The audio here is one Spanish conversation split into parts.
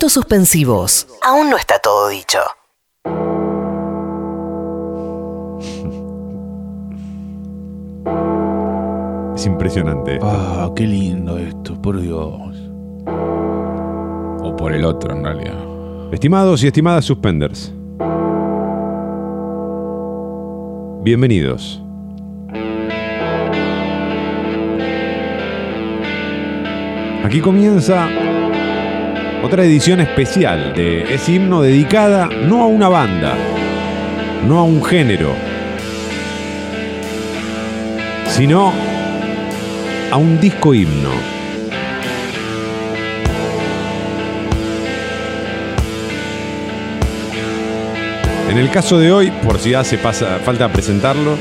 Puntos suspensivos. Aún no está todo dicho. Es impresionante. Ah, qué lindo esto, por Dios. O por el otro, en realidad. Estimados y estimadas suspenders. Bienvenidos. Aquí comienza otra edición especial de ese himno dedicada no a una banda, no a un género, sino a un disco himno. En el caso de hoy, por si hace falta presentarlo,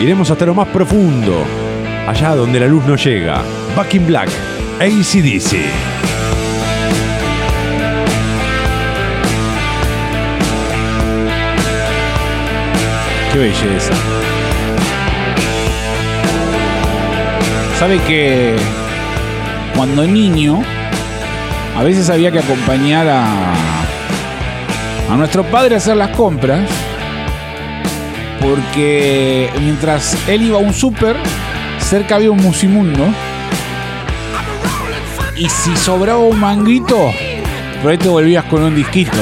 iremos hasta lo más profundo, allá donde la luz no llega. Back in Black, ACDC. Qué belleza. Sabe que cuando niño, a veces había que acompañar a, a nuestro padre a hacer las compras, porque mientras él iba a un súper, cerca había un musimundo, y si sobraba un manguito, por ahí te volvías con un disquito,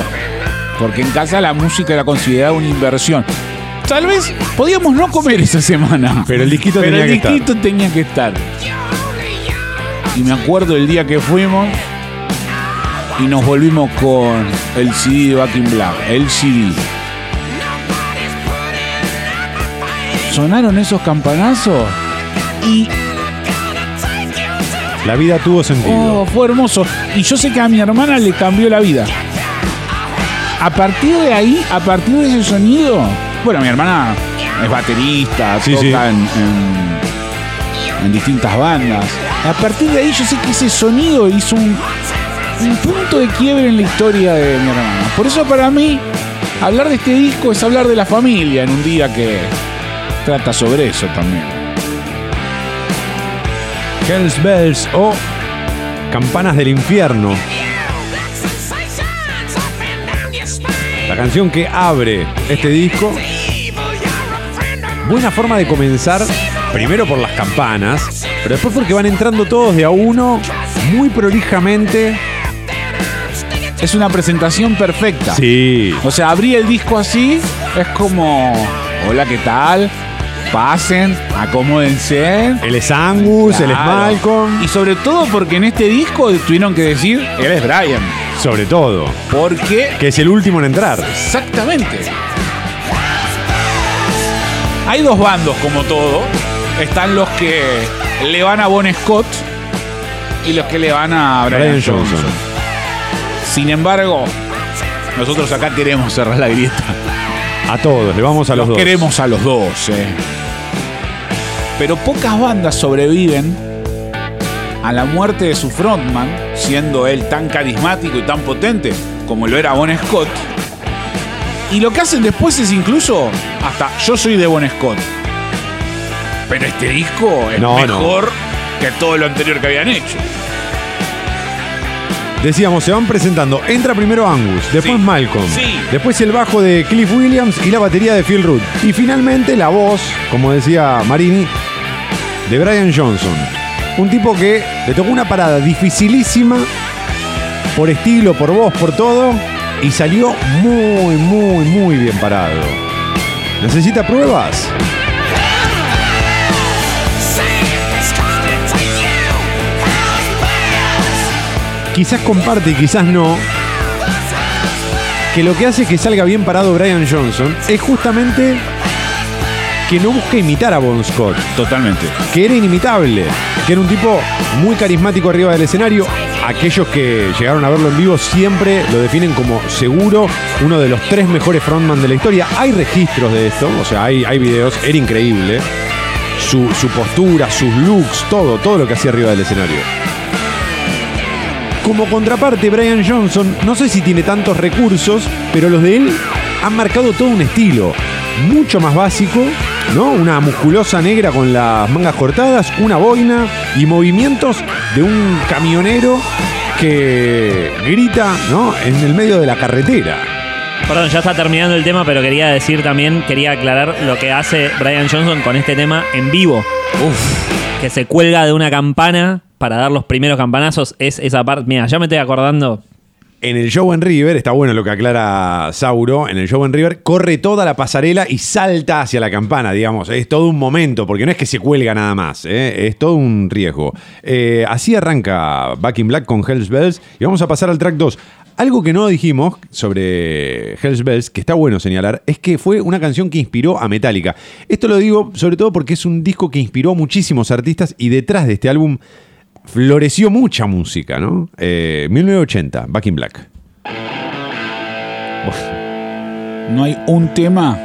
porque en casa la música era considerada una inversión. Tal vez podíamos no comer esa semana. Pero el disquito Pero tenía el que estar. disquito tenía que estar. Y me acuerdo el día que fuimos y nos volvimos con el CD de Back in Black, el CD. Sonaron esos campanazos y La vida tuvo sentido. oh, fue hermoso. Y yo sé que a mi hermana le cambió la vida. A partir de ahí, a partir de ese sonido, bueno, mi hermana es baterista, Sí, toca sí. En, en- en distintas bandas. A partir de ahí yo sé que ese sonido hizo un, un punto de quiebre en la historia de mi hermana. Por eso para mí, hablar de este disco es hablar de la familia en un día que trata sobre eso también. Hells Bells o Campanas del Infierno. La canción que abre este disco. Buena forma de comenzar, primero por las campanas, pero después porque van entrando todos de a uno, muy prolijamente. Es una presentación perfecta. Sí. O sea, abrí el disco así, es como, hola, ¿qué tal? Pasen, acomódense. Él es Angus, él es Claro. Malcolm, Y sobre todo porque en este disco tuvieron que decir, él es Brian. sobre todo, Porque, que es el último en entrar. exactamente. Hay dos bandos como todo. Están los que le van a Bon Scott y los que le van a Brian, Brian Johnson. Johnson. Sin embargo, nosotros acá queremos cerrar la grieta. A todos, le vamos a los, Los dos. queremos a los dos, eh. Pero pocas bandas sobreviven a la muerte de su frontman, siendo él tan carismático y tan potente como lo era Bon Scott. Y lo que hacen después es incluso hasta yo soy de Bon Scott. Pero este disco es No, no. mejor que todo lo anterior que habían hecho. Decíamos, se van presentando. Entra primero Angus, después Sí. Malcolm, Sí. después el bajo de Cliff Williams y la batería de Phil Root. Y finalmente la voz, como decía Marini, de Brian Johnson. Un tipo que le tocó una parada dificilísima por estilo, por voz, por todo. Y salió muy, muy, muy bien parado. ¿Necesita pruebas? Quizás comparte y quizás no. Que lo que hace que salga bien parado Brian Johnson es justamente que no busca imitar a Bon Scott, Totalmente. que era inimitable, que era un tipo muy carismático arriba del escenario. Aquellos que llegaron a verlo en vivo siempre lo definen como seguro uno de los tres mejores frontman de la historia. Hay registros de esto, o sea, hay, hay videos, era increíble. Su, su postura, sus looks, todo, todo lo que hacía arriba del escenario. Como contraparte, Brian Johnson, no sé si tiene tantos recursos, pero los de él han marcado todo un estilo mucho más básico ¿no? Una musculosa negra con las mangas cortadas, una boina y movimientos de un camionero que grita, ¿no? En el medio de la carretera. Perdón, ya está terminando el tema, pero quería decir también, quería aclarar lo que hace Brian Johnson con este tema en vivo. Que se cuelga de una campana para dar los primeros campanazos. Es esa parte. Mira, ya me estoy acordando. En el show en River, está bueno lo que aclara Sauro, en el show en River corre toda la pasarela y salta hacia la campana, digamos. Es todo un momento, porque no es que se cuelga nada más, ¿eh? es todo un riesgo. Eh, así arranca Back in Black con Hells Bells y vamos a pasar al track 2. Algo que no dijimos sobre Hells Bells, que está bueno señalar, es que fue una canción que inspiró a Metallica. Esto lo digo sobre todo porque es un disco que inspiró a muchísimos artistas y detrás de este álbum floreció mucha música, ¿no? Eh, 1980, Back in Black. No hay un tema.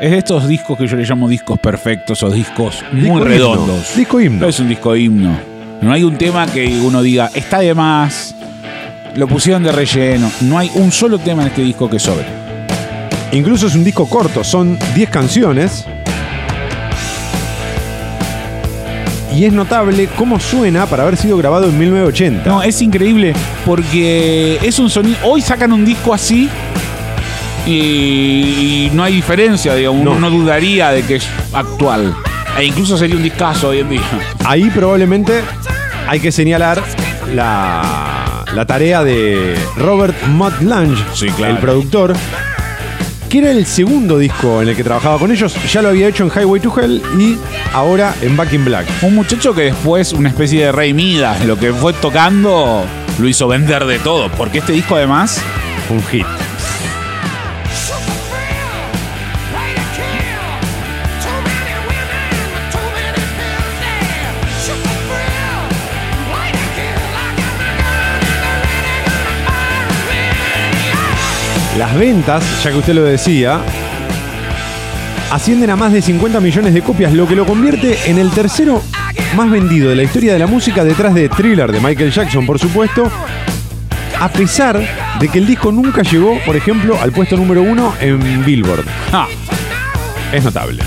Es de estos discos que yo le llamo discos perfectos o discos muy Disco himno. redondos. Disco himno. No es un disco himno. No hay un tema que uno diga, está de más, lo pusieron de relleno. No hay un solo tema en este disco que sobre. Incluso es un disco corto, son 10 canciones. Y es notable cómo suena para haber sido grabado en 1980. No, es increíble porque es un sonido. Hoy sacan un disco así y, y no hay diferencia, digamos. Uno No. dudaría de que es actual. E incluso sería un discazo hoy en día. Ahí probablemente hay que señalar la, la tarea de Robert Mutt Lange, Sí, claro. el productor, que era el segundo disco en el que trabajaba con ellos. Ya lo había hecho en Highway to Hell y ahora en Back in Black. Un muchacho que después, una especie de rey Midas, lo que fue tocando, lo hizo vender de todo. Porque este disco, además, Un hit. Las ventas, ya que usted lo decía, ascienden a más de 50 millones de copias, lo que lo convierte en el tercero más vendido de la historia de la música detrás de Thriller de Michael Jackson, por supuesto, a pesar de que el disco nunca llegó, por ejemplo, al puesto número uno en Billboard. ¡ja! Es notable.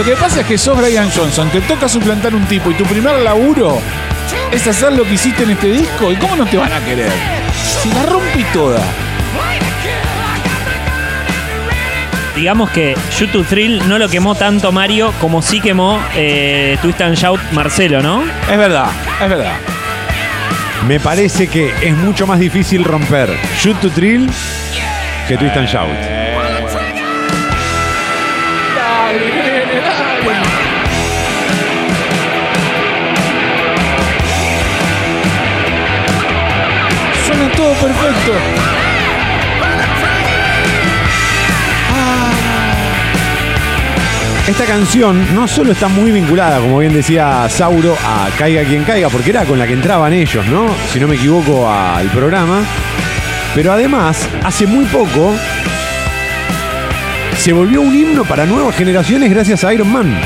Lo que pasa es que sos Brian Johnson, te toca suplantar un tipo y tu primer laburo es hacer lo que hiciste en este disco. ¿Y cómo no te van a querer? Si la rompí toda. Digamos que Shoot to Thrill no lo quemó tanto Mario como sí quemó eh, Twist and Shout Marcelo, ¿no? Es verdad, es verdad. Me parece que es mucho más difícil romper Shoot to Thrill que Twist and Shout. Todo perfecto. Esta canción no solo está muy vinculada, como bien decía Sauro, a Caiga quien caiga, porque era con la que entraban ellos, ¿no? Si no me equivoco, al programa. Pero además, hace muy poco se volvió un himno para nuevas generaciones gracias a Iron Man.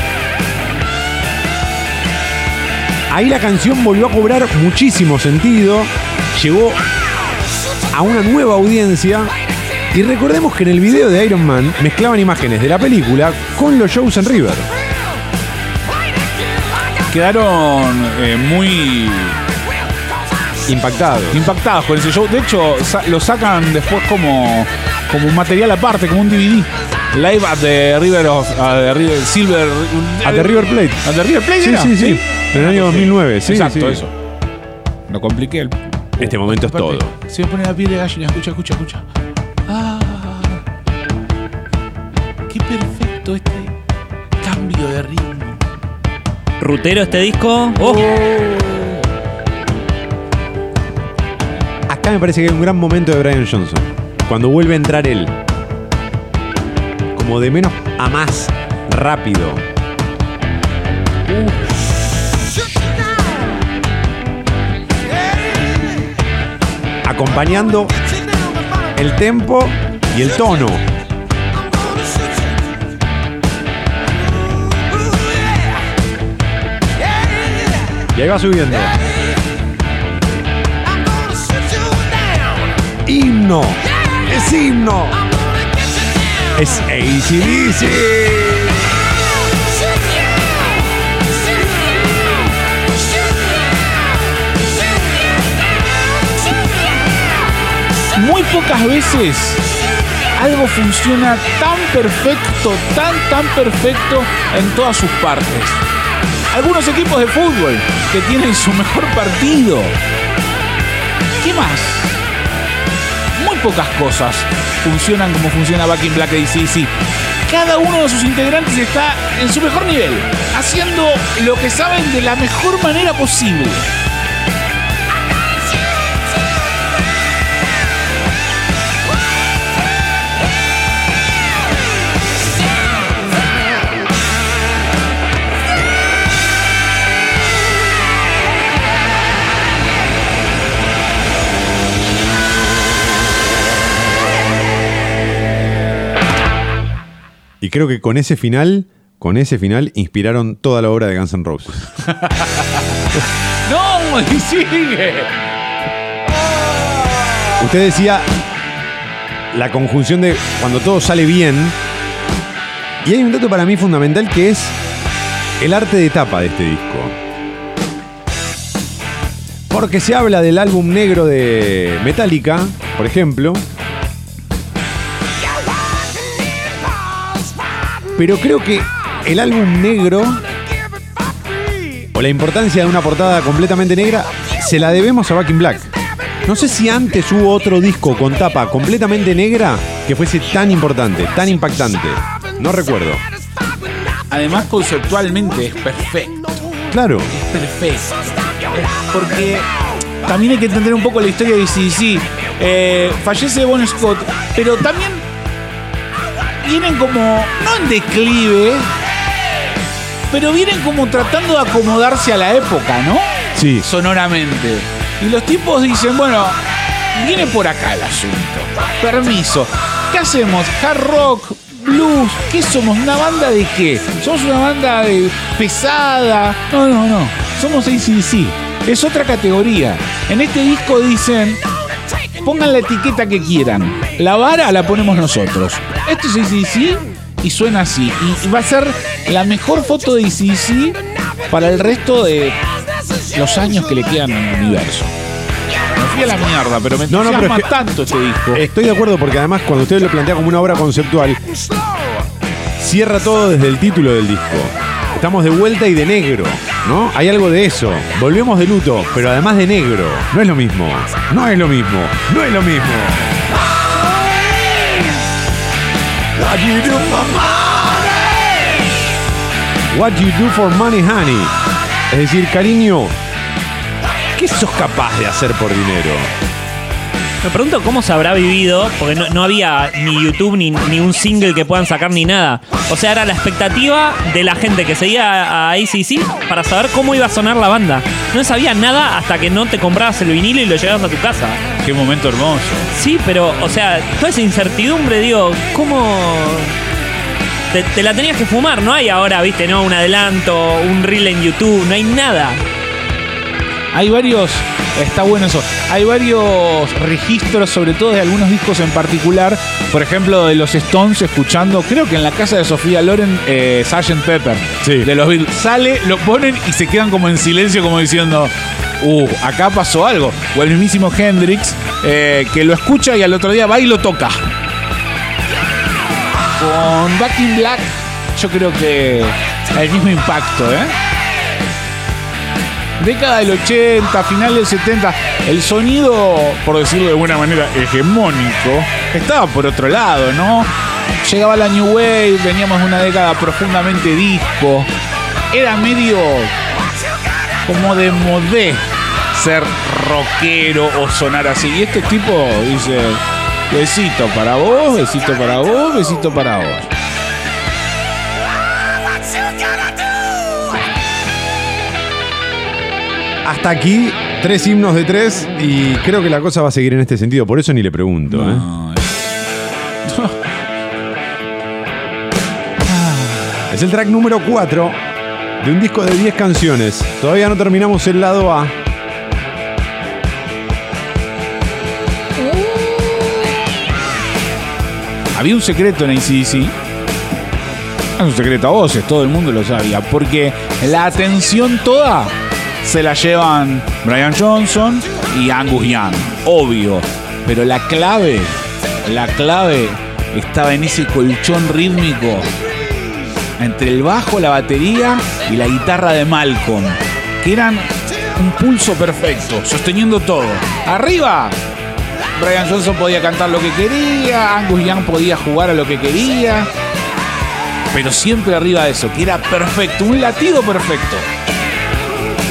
Ahí la canción volvió a cobrar muchísimo sentido, llegó a una nueva audiencia y recordemos que en el video de Iron Man mezclaban imágenes de la película con los shows en River. Quedaron eh, muy Impactados. impactados con ese show. De hecho, sa- lo sacan después como, como un material aparte, como un DVD. Live at the River of at the River Silver. At the River Plate. At the River Plate. Sí, era? sí, sí. En el año 2009, sí, Exacto, sí. eso. Lo compliqué. El... Este momento es todo. Se me pone la piel de gallina. Escucha, escucha, escucha. Ah, qué perfecto este cambio de ritmo. Rutero este disco. Oh, Acá me parece que hay un gran momento de Brian Johnson. Cuando vuelve a entrar él. Como de menos a más. Rápido. Acompañando el tempo y el tono. Y ahí va subiendo. Himno. Es himno. Es ACDC. Muy pocas veces algo funciona tan perfecto, tan, tan perfecto en todas sus partes. Algunos equipos de fútbol que tienen su mejor partido. ¿Qué más? Muy pocas cosas funcionan como funciona Back in Black ACDC. Cada uno de sus integrantes está en su mejor nivel, haciendo lo que saben de la mejor manera posible. Creo que con ese final, con ese final, inspiraron toda la obra de Guns N' Roses. ¡No! ¡Y sigue! Usted decía la conjunción de cuando todo sale bien. Y hay un dato para mí fundamental que es el arte de tapa de este disco. Porque se habla del álbum negro de Metallica, por ejemplo. Pero creo que el álbum negro o la importancia de una portada completamente negra se la debemos a Back in Black. No sé si antes hubo otro disco con tapa completamente negra que fuese tan importante, tan impactante. No recuerdo. Además, conceptualmente es perfecto. Claro. Perfecto. Porque también hay que entender un poco la historia de ACDC. Eh, fallece Bon Scott, pero también vienen como, no en declive, pero vienen como tratando de acomodarse a la época, ¿no? Sí. Sonoramente. Y los tipos dicen, bueno, viene por acá el asunto. Permiso. ¿Qué hacemos? Hard rock, blues, ¿qué somos? ¿Una banda de qué? ¿Somos una banda de pesada? No, no, no. Somos ACDC. Es otra categoría. En este disco dicen, pongan la etiqueta que quieran. La vara la ponemos nosotros. Esto es ACDC y suena así. Y va a ser la mejor foto de ACDC para el resto de los años que le quedan en el universo. Me fui a la mierda, pero me No, no, pero es que- tanto este disco. Estoy de acuerdo porque además cuando usted lo plantea como una obra conceptual, cierra todo desde el título del disco. Estamos de vuelta y de negro, ¿no? Hay algo de eso. Volvemos de luto, pero además de negro. No es lo mismo. No es lo mismo. No es lo mismo. What you do for money? What you do for money, honey. Es decir, cariño, ¿qué sos capaz de hacer por dinero? Me pregunto cómo se habrá vivido, porque no, no había ni YouTube ni, ni un single que puedan sacar ni nada. O sea, era la expectativa de la gente que seguía a ACC para saber cómo iba a sonar la banda. No sabía nada hasta que no te comprabas el vinilo y lo llevabas a tu casa. Qué momento hermoso. Sí, pero, o sea, toda esa incertidumbre, digo, ¿cómo...? Te, te la tenías que fumar, no hay ahora, viste, no, un adelanto, un reel en YouTube, no hay nada. Hay varios, está bueno eso, hay varios registros, sobre todo de algunos discos en particular, por ejemplo de los Stones escuchando, creo que en la casa de Sofía Loren, eh, Sgt. Pepper, Sí. de los Beatles, sale, lo ponen y se quedan como en silencio, como diciendo, uh, acá pasó algo. O el mismísimo Hendrix, eh, que lo escucha y al otro día va y lo toca. Con Back in Black, yo creo que el mismo impacto, ¿eh? Década del 80, final del 70, el sonido, por decirlo de buena manera, hegemónico, estaba por otro lado, ¿no? Llegaba la New Wave, veníamos de una década profundamente disco. Era medio como de modé ser rockero o sonar así. Y este tipo dice, besito para vos, besito para vos, besito para vos. Hasta aquí, tres himnos de tres y creo que la cosa va a seguir en este sentido. Por eso ni le pregunto. ¿eh? Es el track número 4 de un disco de 10 canciones. Todavía no terminamos el lado A. Había un secreto en ACDC. Es un secreto a voces, todo el mundo lo sabía. Porque la atención toda se la llevan Brian Johnson y Angus Young. Obvio. Pero la clave, la clave estaba en ese colchón rítmico entre el bajo, la batería y la guitarra de Malcolm, que eran un pulso perfecto, sosteniendo todo. Arriba, Brian Johnson podía cantar lo que quería, Angus Young podía jugar a lo que quería, pero siempre arriba de eso, que era perfecto, un latido perfecto.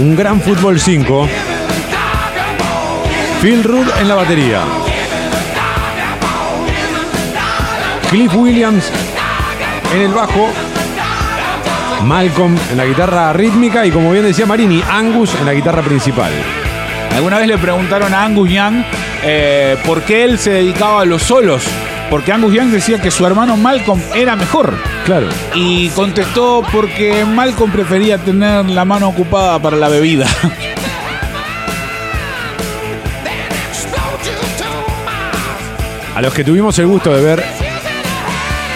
Un gran fútbol 5. Phil Rudd en la batería. Cliff Williams en el bajo. Malcolm en la guitarra rítmica y como bien decía Marini, Angus en la guitarra principal. Alguna vez le preguntaron a Angus Young eh, por qué él se dedicaba a los solos. Porque Angus Young decía que su hermano Malcolm era mejor. Claro. Y contestó porque Malcolm prefería tener la mano ocupada para la bebida. A los que tuvimos el gusto de ver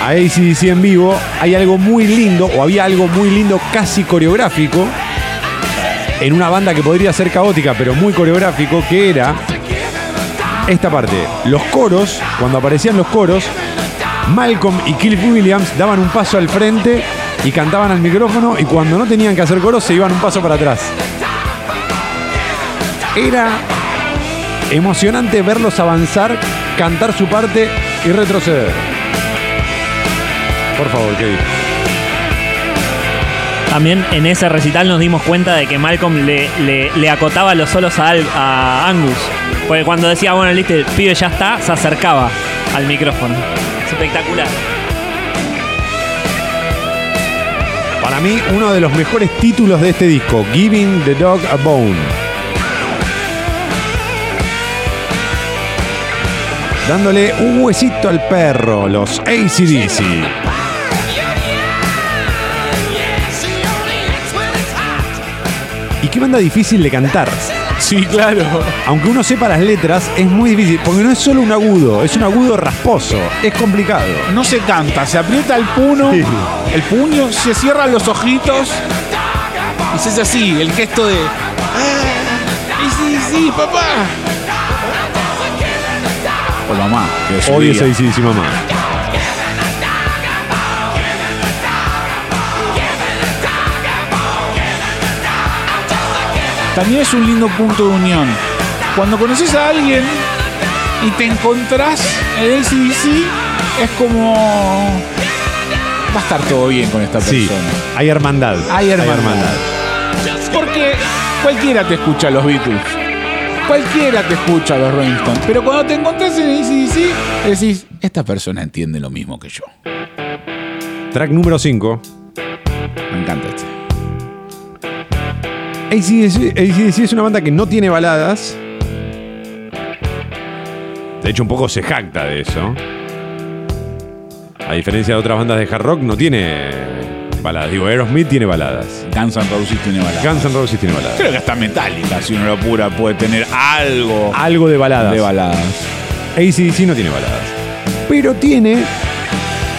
a ACDC en vivo, hay algo muy lindo, o había algo muy lindo, casi coreográfico, en una banda que podría ser caótica, pero muy coreográfico, que era esta parte. Los coros, cuando aparecían los coros, Malcolm y Cliff Williams daban un paso al frente y cantaban al micrófono, y cuando no tenían que hacer coros, se iban un paso para atrás. Era emocionante verlos avanzar, cantar su parte y retroceder. Por favor, Kevin. También en ese recital nos dimos cuenta de que Malcolm le, acotaba los solos a, a Angus. Porque cuando decía, bueno, listo, el pibe ya está, se acercaba al micrófono. Es espectacular. Para mí, uno de los mejores títulos de este disco, Giving the Dog a Bone. Dándole un huesito al perro, los ACDC. Y qué banda difícil de cantar. Sí, claro. Aunque uno sepa las letras, es muy difícil, porque no es solo un agudo, es un agudo rasposo. Es complicado. No se canta, se aprieta el puño, Sí. el puño, se cierran los ojitos y se hace así, el gesto de. "Ah, y sí, sí, papá. O mamá, que es. ACDC, mamá. También es un lindo punto de unión. Cuando conoces a alguien y te encontrás en ACDC, es como. Va a estar todo bien con esta Sí, persona. hay hermandad. Hay hermandad. Porque cualquiera te escucha a los Beatles. Cualquiera te escucha a los Rolling Stones. Pero cuando te encontrás en ACDC, decís, esta persona entiende lo mismo que yo. Track número 5. Me encanta este. ACDC, AC/DC es una banda que no tiene baladas. De hecho, un poco se jacta de eso. A diferencia de otras bandas de hard rock, no tiene baladas. Digo, Aerosmith tiene baladas. Guns N' Roses tiene balada. Guns N' Roses tiene baladas. Creo que hasta Metallica, si uno lo apura, puede tener algo Algo de baladas. de baladas. ACDC no tiene baladas. Pero tiene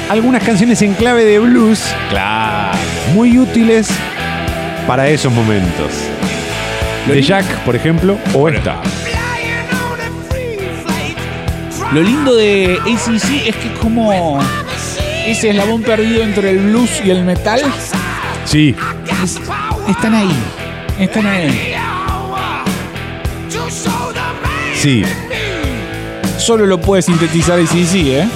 algunas canciones en clave de blues Claro. muy útiles para esos momentos. Lo De Jack, por ejemplo, o esta. Lo lindo de ACC es que como ese eslabón perdido entre el blues y el metal, Sí, es- están ahí. Están ahí. sí. Solo lo puede sintetizar ACC, ¿eh?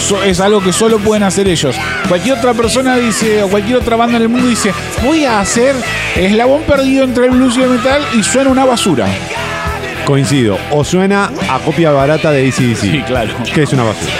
So- es algo que solo pueden hacer ellos. Cualquier otra persona dice, o cualquier otra banda en el mundo dice, voy a hacer eslabón perdido entre el blues y el metal y suena una basura. Coincido. O suena a copia barata de ACDC. Sí, claro. Que es una basura.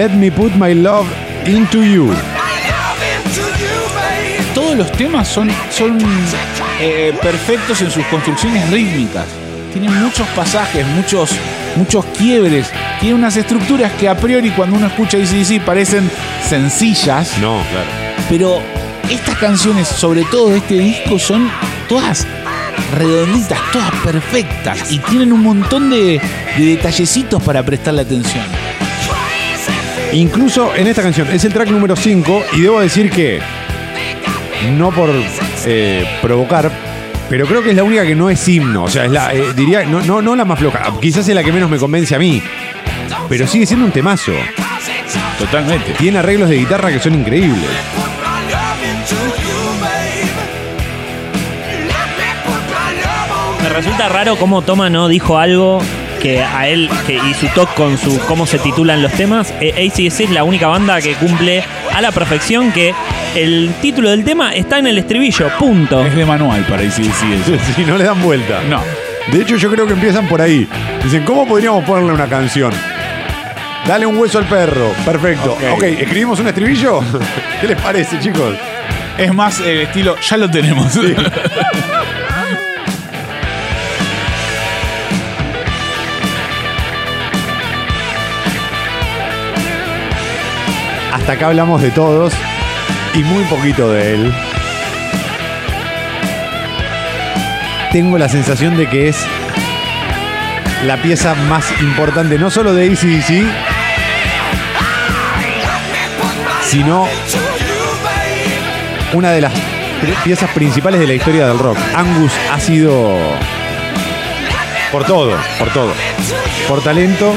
Let me put my love Into You. Todos los temas son, son eh, perfectos en sus construcciones rítmicas. Tienen muchos pasajes, muchos, muchos quiebres. Tiene unas estructuras que a priori cuando uno escucha ACDC parecen sencillas. No, claro. Pero estas canciones, sobre todo de este disco, son todas redonditas, todas perfectas. Y tienen un montón de, de detallecitos para prestarle atención. Incluso en esta canción, es el track número 5 y debo decir que, no por eh, provocar, pero creo que es la única que no es himno. O sea, es la, eh, diría, no, no, no la más floja. Quizás es la que menos me convence a mí. Pero sigue siendo un temazo. Totalmente. Tiene arreglos de guitarra que son increíbles. Me resulta raro cómo Toma no dijo algo que a él que, y su talk con su cómo se titulan los temas. Eh, ACDC es la única banda que cumple a la perfección que el título del tema está en el estribillo, punto. Es de manual para ACDC. Si no le dan vuelta. No. De hecho, yo creo que empiezan por ahí. Dicen, ¿cómo podríamos ponerle una canción? Dale un hueso al perro. Perfecto. Ok. Ok, ¿escribimos un estribillo? ¿Qué les parece, chicos? Es más el estilo, ya lo tenemos. Hasta acá hablamos de todos y muy poquito de él. Tengo la sensación de que es la pieza más importante, no solo de ACDC, sino una de las piezas principales de la historia del rock. Angus ha sido por todo, por todo. Por talento,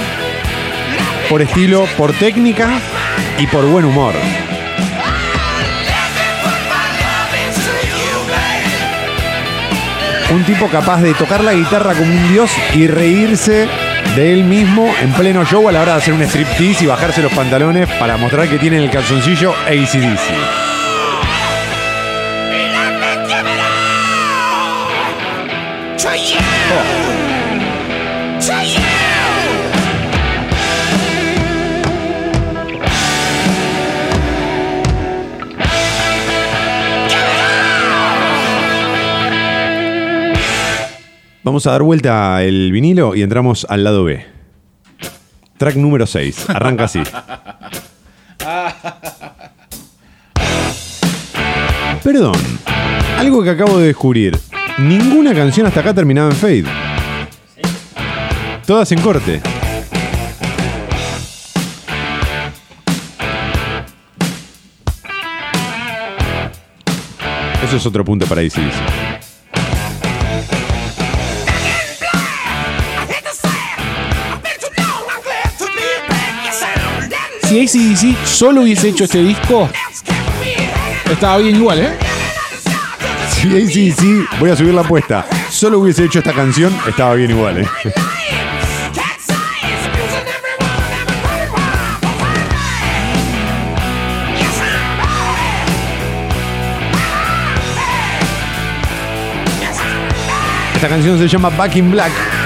por estilo, por técnica y por buen humor. Un tipo capaz de tocar la guitarra como un dios y reírse de él mismo en pleno show a la hora de hacer un striptease y bajarse los pantalones para mostrar que tiene en el calzoncillo ACDC. Vamos a dar vuelta el vinilo y entramos al lado B. Track número 6. Arranca así. Perdón. Algo que acabo de descubrir. Ninguna canción hasta acá terminaba en fade. Todas en corte. Eso es otro punto para ACDC. Si ACDC solo hubiese hecho este disco, estaba bien igual, ¿eh? Si ACDC, voy a subir la apuesta. Solo hubiese hecho esta canción, estaba bien igual, ¿eh? Esta canción se llama Back in Black.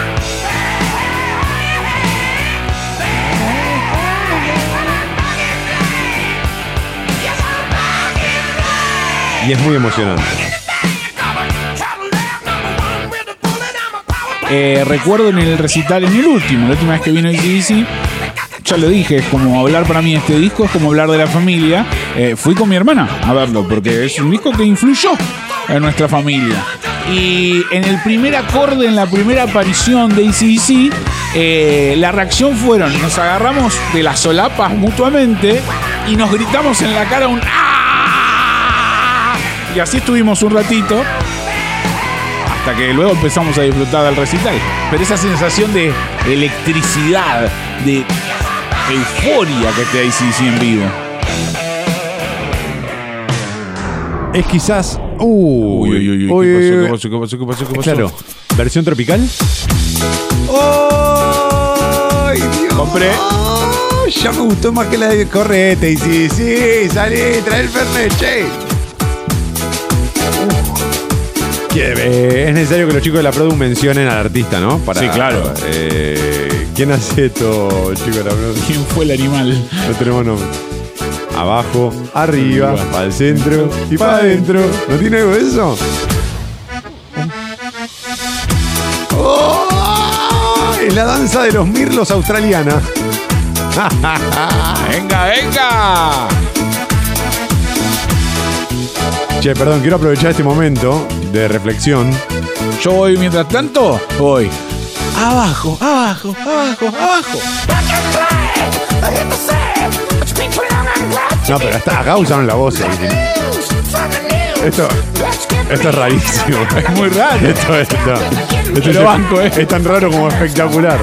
Y es muy emocionante. Eh, recuerdo en el recital, en el último, la última vez que vino ACDC, ya lo dije, es como hablar para mí este disco, es como hablar de la familia. Eh, fui con mi hermana a verlo, porque es un disco que influyó en nuestra familia. Y en el primer acorde, en la primera aparición de ACDC, eh, la reacción fueron, nos agarramos de las solapas mutuamente y nos gritamos en la cara un ¡Ah! Y así estuvimos un ratito hasta que luego empezamos a disfrutar del recital. Pero esa sensación de electricidad, de euforia que te da ACDC en vivo. Es quizás. Uy, Uy, uy, uy, uy, ¿qué pasó? ¿Qué pasó? ¿Qué pasó? ¿Qué pasó? ¿Qué pasó? Claro. ¿Versión tropical? ¡Ay, Dios! Compré. Ya me gustó más que la de Correte. Y sí, sí, salí, trae el Fernet, che. Eh, es necesario que los chicos de la Produ mencionen al artista, ¿no? Para, Sí, claro. eh, ¿Quién hace esto, chicos de la Produ? ¿Quién fue el animal? No tenemos nombre. Abajo, arriba, Arriba. para el centro y para adentro. ¿No tiene algo de eso? ¡Oh! Es la danza de los mirlos australiana. ¡Venga, venga! Che, perdón, quiero aprovechar este momento de reflexión. Yo voy mientras tanto, voy. Abajo, abajo, abajo, abajo. No, pero hasta acá usaron la voz. ahí. Esto, esto es rarísimo. Es muy raro. Esto, esto, esto Pero es, banco, ¿eh? es tan raro como espectacular.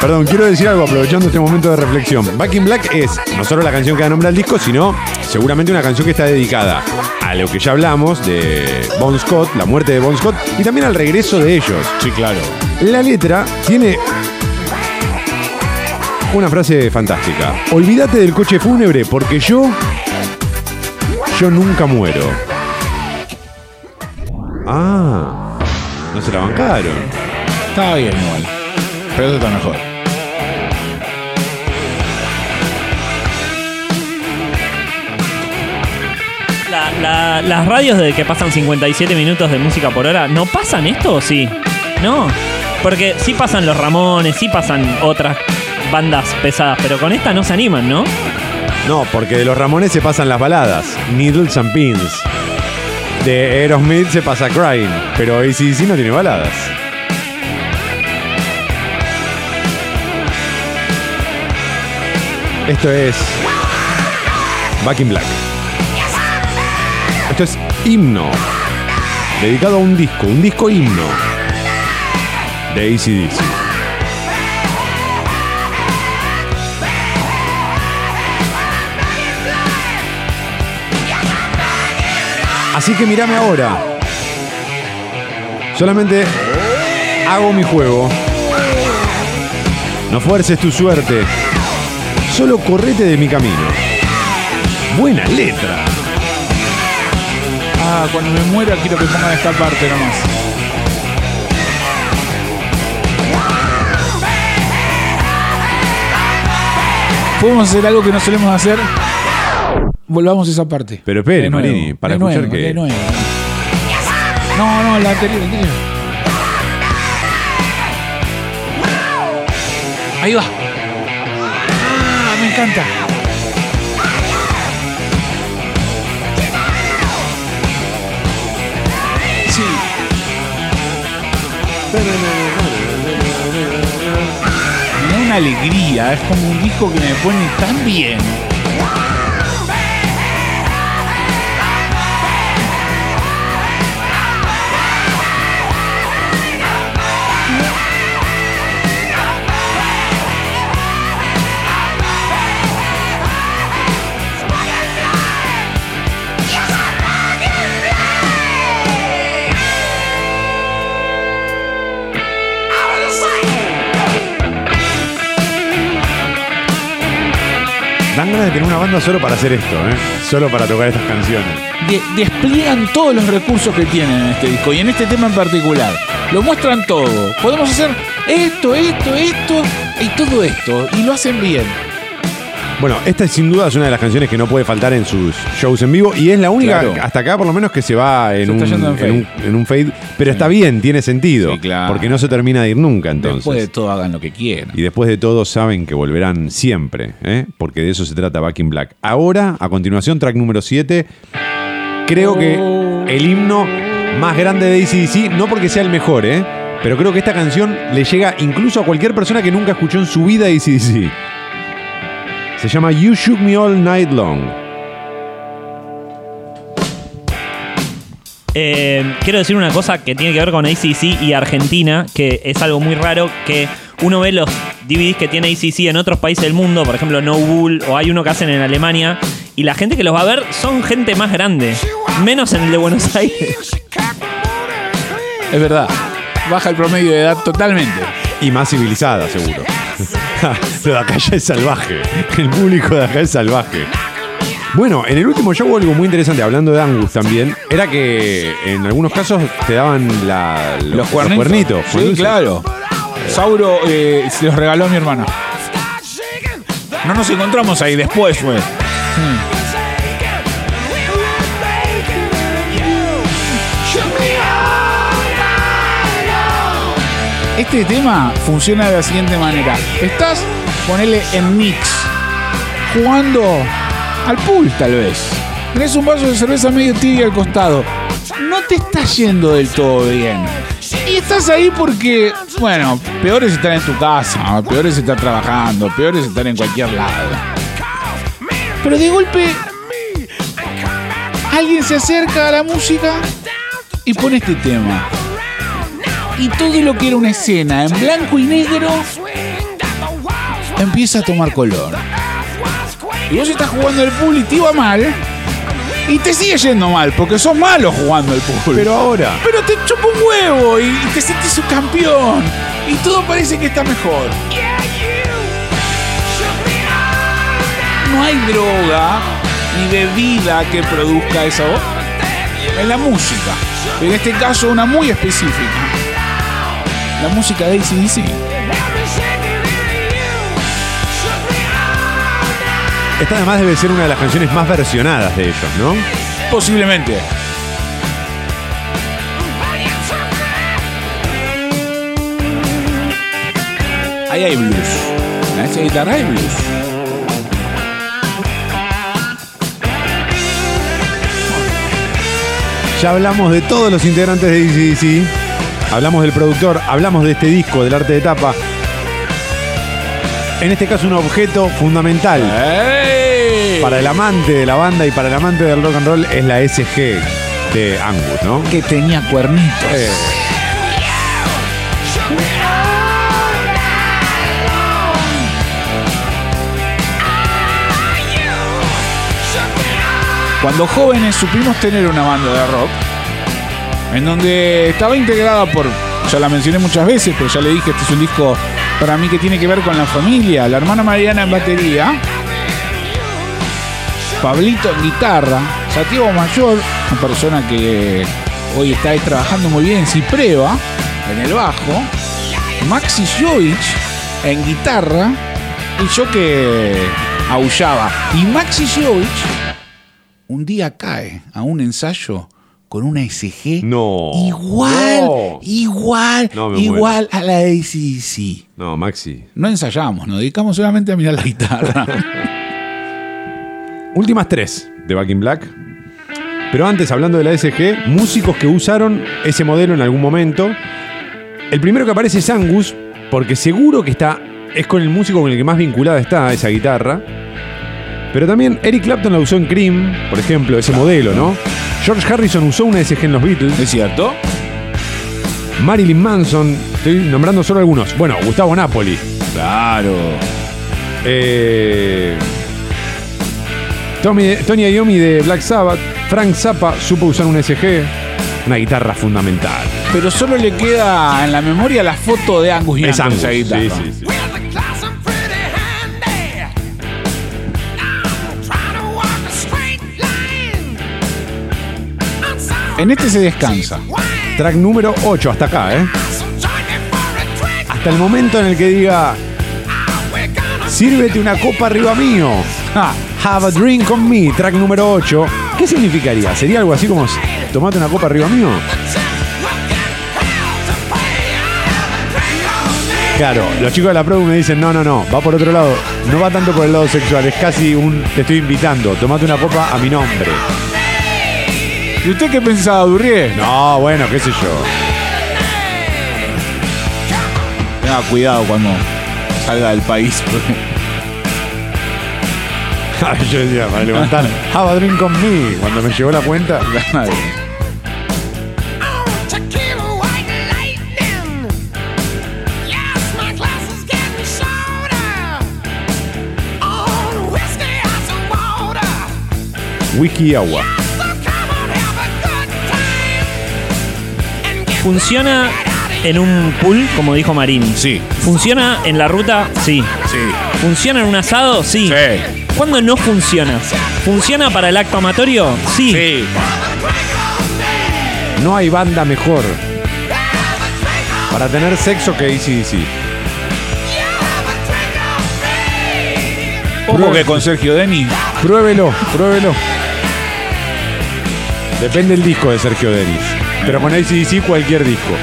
Perdón, quiero decir algo aprovechando este momento de reflexión. Back in Black es no solo la canción que da nombre al disco, sino seguramente una canción que está dedicada a lo que ya hablamos de Bon Scott, la muerte de Bon Scott, y también al regreso de ellos. Sí, claro. La letra tiene una frase fantástica. Olvídate del coche fúnebre porque yo, yo nunca muero. Ah, no se la bancaron. Estaba bien igual. Pero esto está mejor. La- la- las radios de que pasan 57 minutos de música por hora, ¿no pasan esto o sí? No. Porque sí pasan los Ramones, sí pasan otras bandas pesadas, pero con esta no se animan, ¿no? No, porque de los Ramones se pasan las baladas, Needles and Pins. De Aerosmith se pasa Crying, pero ACDC no tiene baladas. Esto es Back in Black. Esto es himno. Dedicado a un disco, un disco himno de ACDC. Así que mírame ahora. Solamente hago mi juego. No fuerces tu suerte. Solo correte de mi camino. Buena letra. Ah, cuando me muera quiero que pongan esta parte nomás. ¿Podemos hacer algo que no solemos hacer? Volvamos a esa parte. Pero espere, Marini, para de escuchar nuevo, que- de nuevo. No, no, la anterior, la anterior. Ahí va. Ah, me encanta. Me da una alegría, es como un disco que me pone tan bien. Dan ganas de tener una banda solo para hacer esto, ¿eh? Solo para tocar estas canciones. de- despliegan todos los recursos que tienen en este disco y en este tema en particular. Lo muestran todo. Podemos hacer esto, esto, esto y todo esto. Y lo hacen bien. Bueno, esta sin duda es una de las canciones que no puede faltar en sus shows en vivo y es la única, Claro. hasta acá por lo menos, que se va en, Se un, está yendo en en fade. un- en un fade. Pero está bien, tiene sentido. Sí, claro. Porque no se termina de ir nunca entonces. Después de todo hagan lo que quieran. Y después de todo saben que volverán siempre, ¿eh? porque de eso se trata Back in Black. Ahora, a continuación, track número 7. Creo que el himno más grande de ACDC, no porque sea el mejor, ¿eh? pero creo que esta canción le llega incluso a cualquier persona que nunca escuchó en su vida ACDC. Se llama You Shook Me All Night Long. Eh, quiero decir una cosa que tiene que ver con ACC y Argentina, que es algo muy raro, que uno ve los DVDs que tiene ACC en otros países del mundo, por ejemplo No Bull, o hay uno que hacen en Alemania, y la gente que los va a ver son gente más grande, menos en el de Buenos Aires. Es verdad. Baja el promedio de edad totalmente. Y más civilizada, seguro. Lo de acá ya es salvaje. El público de acá es salvaje. Bueno, en el último show algo muy interesante, hablando de Angus también, era que en algunos casos te daban la- los, Los cuernitos. Sí, claro. Sauro eh, se los regaló a mi hermana. No nos encontramos ahí, después fue. Este tema funciona de la siguiente manera. Estás, ponele en mix, jugando al pool tal vez. Tenés un vaso de cerveza medio tibia al costado. No te está yendo del todo bien. Y estás ahí porque, bueno, peor es estar en tu casa, peor es estar trabajando, peor es estar en cualquier lado. Pero de golpe, alguien se acerca a la música y pone este tema. Y todo lo que era una escena en blanco y negro empieza a tomar color. Y vos estás jugando el pool y te iba mal. Y te sigue yendo mal, porque sos malo jugando el pool. Pero ahora, Pero te chupa un huevo y te sientes subcampeón. Y todo parece que está mejor. No hay droga ni bebida que produzca eso en la música. En este caso, una muy específica. La música de ACDC. esta además debe ser una de las canciones más versionadas de ellos, ¿no? Posiblemente. Ahí hay blues. En esa guitarra hay blues. Ya hablamos de todos los integrantes de ACDC, hablamos del productor, hablamos de este disco, del arte de tapa. En este caso un objeto fundamental ¡Ey! para el amante de la banda y para el amante del rock and roll es la SG de Angus, ¿no? que tenía cuernitos. Eh, Cuando jóvenes supimos tener una banda de rock en donde estaba integrada por, ya la mencioné muchas veces, pero ya le dije, este es un disco para mí que tiene que ver con la familia. La hermana Mariana en batería, Pablito en guitarra, Santiago Mayor, una persona que hoy está ahí trabajando muy bien, Cipreva en el bajo, Maxi Jovich en guitarra y yo que aullaba. Y Maxi Jovich un día cae a un ensayo con una SG No. igual, No. igual, No, igual a la de ACDC. No, Maxi. No ensayamos, nos dedicamos solamente a mirar la guitarra. Últimas tres de Back in Black. Pero antes, hablando de la SG, músicos que usaron ese modelo en algún momento. El primero que aparece es Angus, porque seguro que está. Es con el músico con el que más vinculada está esa guitarra. Pero también Eric Clapton la usó en Cream, por ejemplo, ese modelo, ¿no? George Harrison usó una SG en los Beatles. ¿Es cierto? Marilyn Manson, estoy nombrando solo algunos. Bueno, Gustavo Napoli. Claro. Eh, Tommy, Tony Iommi de Black Sabbath. Frank Zappa supo usar un SG. Una guitarra fundamental. Pero solo le queda en la memoria la foto de Angus Young Es Angus. esa guitarra. Sí, sí, sí. En este se descansa. Track número 8, hasta acá, ¿eh? Hasta el momento en el que diga, sírvete una copa arriba mío. Have a drink on me, track número 8. ¿Qué significaría? ¿Sería algo así como, tomate una copa arriba mío? Claro, los chicos de la produ me dicen, no, no, no, va por otro lado. No va tanto por el lado sexual, es casi un, te estoy invitando, tomate una copa a mi nombre. ¿Y usted qué pensaba, Durrié? No, bueno, qué sé yo. Tenga cuidado cuando salga del país. yo decía, para levantar, have a drink on me, cuando me llegó la cuenta. Whisky y agua. Funciona en un pool, como dijo Marín. Sí, ¿Funciona en la ruta? Sí. sí, ¿Funciona en un asado? Sí. sí. ¿Cuándo no funciona? ¿Funciona para el acto amatorio? Sí. Sí. No hay banda mejor para tener sexo que ACDC. Ojo que con Sergio Denis. Pruébelo, pruébelo. Depende del disco de Sergio Denis. Pero con ACDC cualquier disco.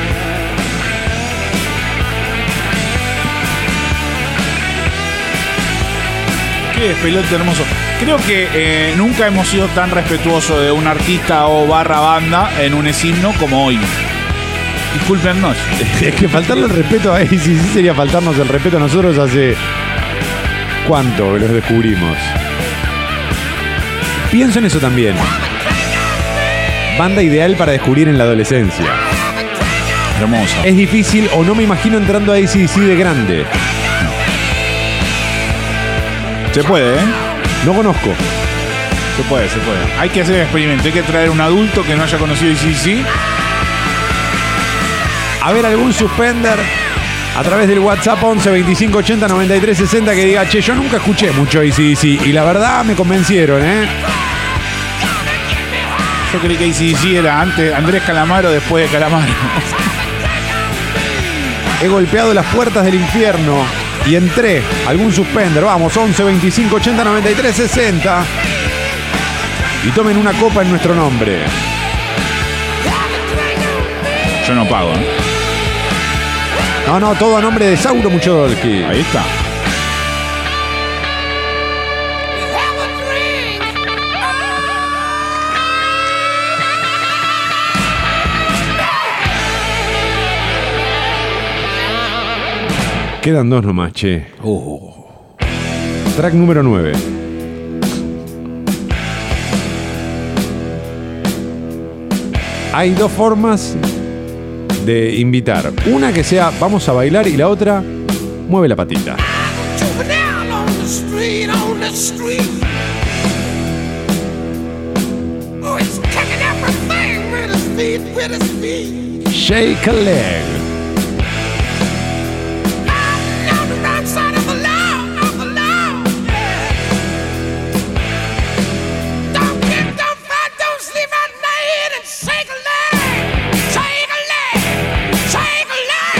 Qué despelote hermoso. Creo que eh, nunca hemos sido tan respetuosos de un artista o barra banda en un himno como hoy. Discúlpenos. Es que faltarle el respeto a ACDC sería faltarnos el respeto a nosotros hace. ¿Cuánto los descubrimos? Pienso en eso también. Banda ideal para descubrir en la adolescencia. Hermoso. Es difícil o no me imagino entrando a ACDC de grande. Se puede, ¿eh? No conozco. Se puede, se puede. Hay que hacer el experimento. Hay que traer un adulto que no haya conocido ICC. A ver, algún suspender a través del WhatsApp 11 25 80 93 60 que diga, che, yo nunca escuché mucho ACDC y la verdad me convencieron, ¿eh? Yo creí que ICC era antes Andrés Calamaro después de Calamaro. He golpeado las puertas del infierno y entré. Algún suspender, vamos, 11 25 80 93 60. Y tomen una copa en nuestro nombre. Yo no pago, ¿eh? No, no, todo a nombre de Sauro Muchodolki. Ahí está. Quedan dos nomás, che. Track número 9. Hay dos formas de invitar. Una que sea vamos a bailar y la otra mueve la patita. Juvenile on the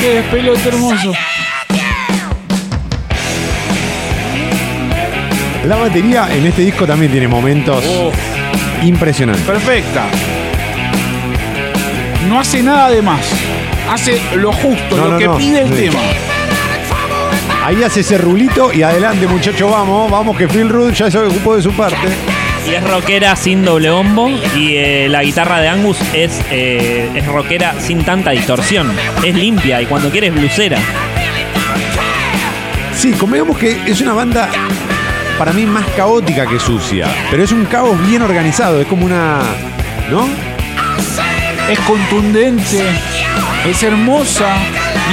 Qué despelote hermoso. La batería en este disco también tiene momentos Oh, impresionantes. perfecta. No hace nada de más. Hace lo justo, No, lo no, que no. pide el Sí. tema. Ahí hace ese rulito y adelante, muchacho, vamos, vamos, que Phil Rudd ya se ocupó de su parte. Y es rockera sin doble bombo. Y eh, la guitarra de Angus es, eh, es rockera sin tanta distorsión. Es limpia y cuando quiere es blusera. Sí, convengamos que es una banda para mí más caótica que sucia, pero es un caos bien organizado, es como una. ¿No? Es contundente, es hermosa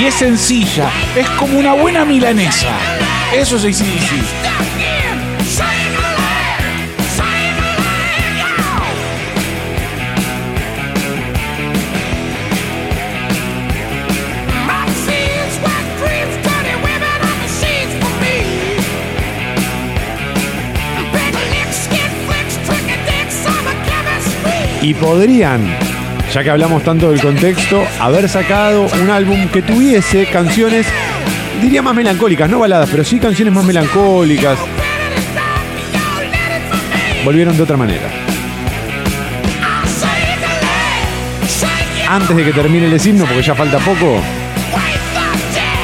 y es sencilla. Es como una buena milanesa. Eso es ACDC. Y podrían, ya que hablamos tanto del contexto, haber sacado un álbum que tuviese canciones, diría más melancólicas, no baladas, pero sí canciones más melancólicas. Volvieron de otra manera. Antes de que termine el himno, porque ya falta poco,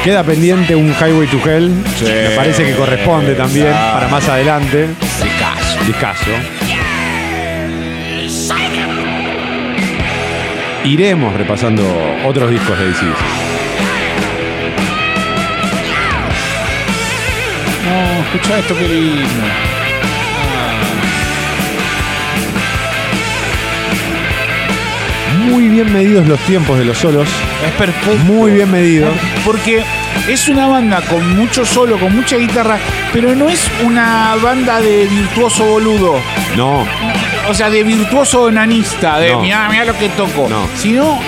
queda pendiente un Highway to Hell. Sí. Me parece que corresponde también para más adelante. Discazo. Discaso. Iremos repasando otros discos de DC. No, escucha esto, qué lindo. Muy bien medidos los tiempos de los solos. Es perfecto. Muy bien medido. Porque es una banda con mucho solo, con mucha guitarra, pero no es una banda de virtuoso boludo. No, O sea, de virtuoso nanista, de No. mirá, mirá lo que toco. No. Sino,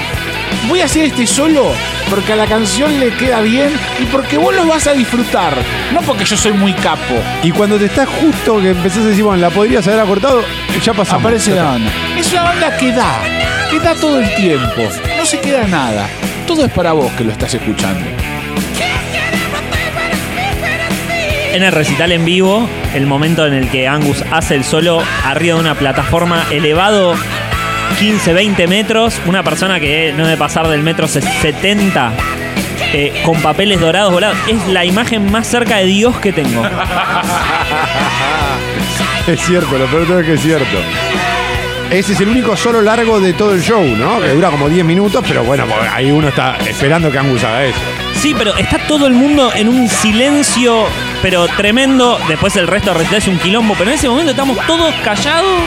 voy a hacer este solo porque a la canción le queda bien y porque vos lo vas a disfrutar. No porque yo soy muy capo. Y cuando te estás justo que empezás a decir, bueno, la podrías haber acortado, ya pasamos. Aparece la banda. Es una banda que da, que da todo el tiempo. No se queda nada. Todo es para vos que lo estás escuchando. En el recital en vivo, el momento en el que Angus hace el solo arriba de una plataforma elevado 15, 20 metros, una persona que no debe pasar del metro 70 eh, con papeles dorados volados, es la imagen más cerca de Dios que tengo. Es cierto, lo peor es que es cierto. Ese es el único solo largo de todo el show, ¿no? Que dura como 10 minutos, pero bueno, porque ahí uno está esperando que Angus haga eso. Sí, pero está todo el mundo en un silencio, pero tremendo. Después el resto recital es un quilombo, pero en ese momento estamos todos callados.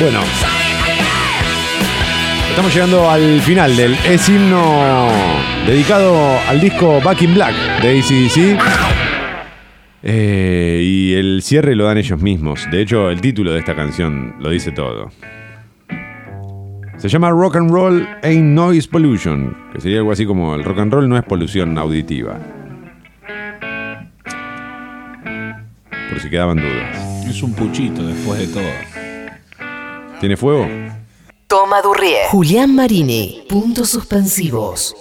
Bueno. Estamos llegando al final del Es himno dedicado al disco Back in Black de ACDC. Eh, y el cierre lo dan ellos mismos. De hecho, el título de esta canción lo dice todo. Se llama Rock and Roll Ain't Noise Pollution, que sería algo así como el rock and roll no es polución auditiva. Por si quedaban dudas. Es un puchito después de todo. ¿Tiene fuego? Toma Durrié. Julián Marini. Puntos suspensivos.